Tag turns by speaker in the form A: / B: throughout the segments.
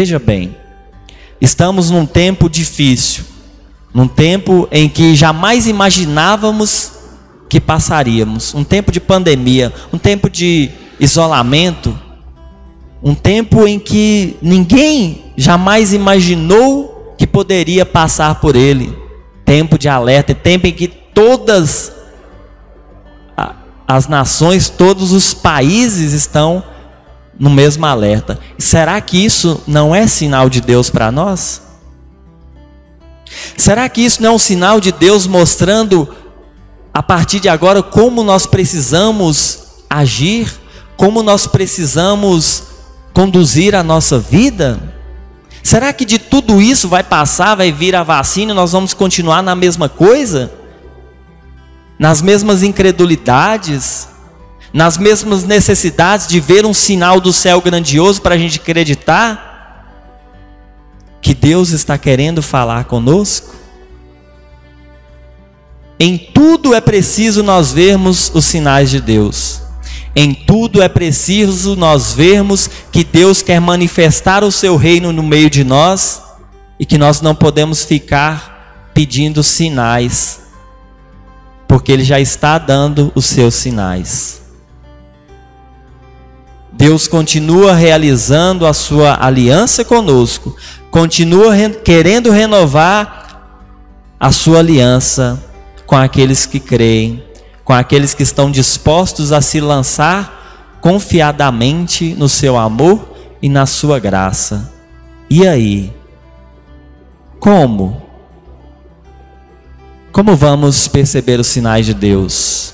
A: Veja bem, estamos num tempo difícil, num tempo em que jamais imaginávamos que passaríamos, um tempo de pandemia, um tempo de isolamento, um tempo em que ninguém jamais imaginou que poderia passar por ele. Tempo de alerta, tempo em que todas as nações, todos os países estão no mesmo alerta. Será que isso não é sinal de Deus para nós? Será que isso não é um sinal de Deus mostrando a partir de agora como nós precisamos agir, como nós precisamos conduzir a nossa vida? Será que de tudo isso vai passar, vai vir a vacina e nós vamos continuar na mesma coisa? Nas mesmas incredulidades? Nas mesmas necessidades de ver um sinal do céu grandioso para a gente acreditar que Deus está querendo falar conosco? Em tudo é preciso nós vermos os sinais de Deus. Em tudo é preciso nós vermos que Deus quer manifestar o seu reino no meio de nós e que nós não podemos ficar pedindo sinais, porque Ele já está dando os seus sinais. Deus continua realizando a sua aliança conosco, continua re querendo renovar a sua aliança com aqueles que creem, com aqueles que estão dispostos a se lançar confiadamente no seu amor e na sua graça. E aí? Como? Como vamos perceber os sinais de Deus?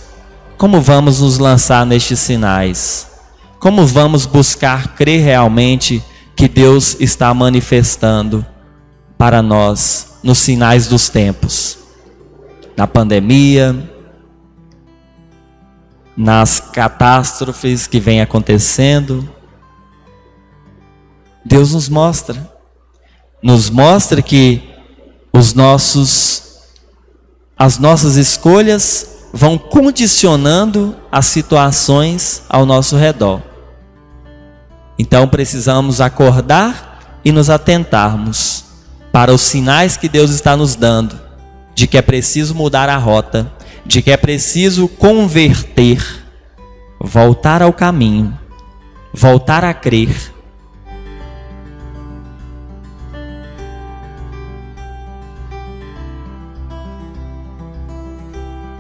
A: Como vamos nos lançar nestes sinais? Como vamos buscar crer realmente que Deus está manifestando para nós nos sinais dos tempos? Na pandemia, nas catástrofes que vêm acontecendo. Deus nos mostra, nos mostra que os nossos as nossas escolhas vão condicionando as situações ao nosso redor. Então precisamos acordar e nos atentarmos para os sinais que Deus está nos dando de que é preciso mudar a rota, de que é preciso converter, voltar ao caminho, voltar a crer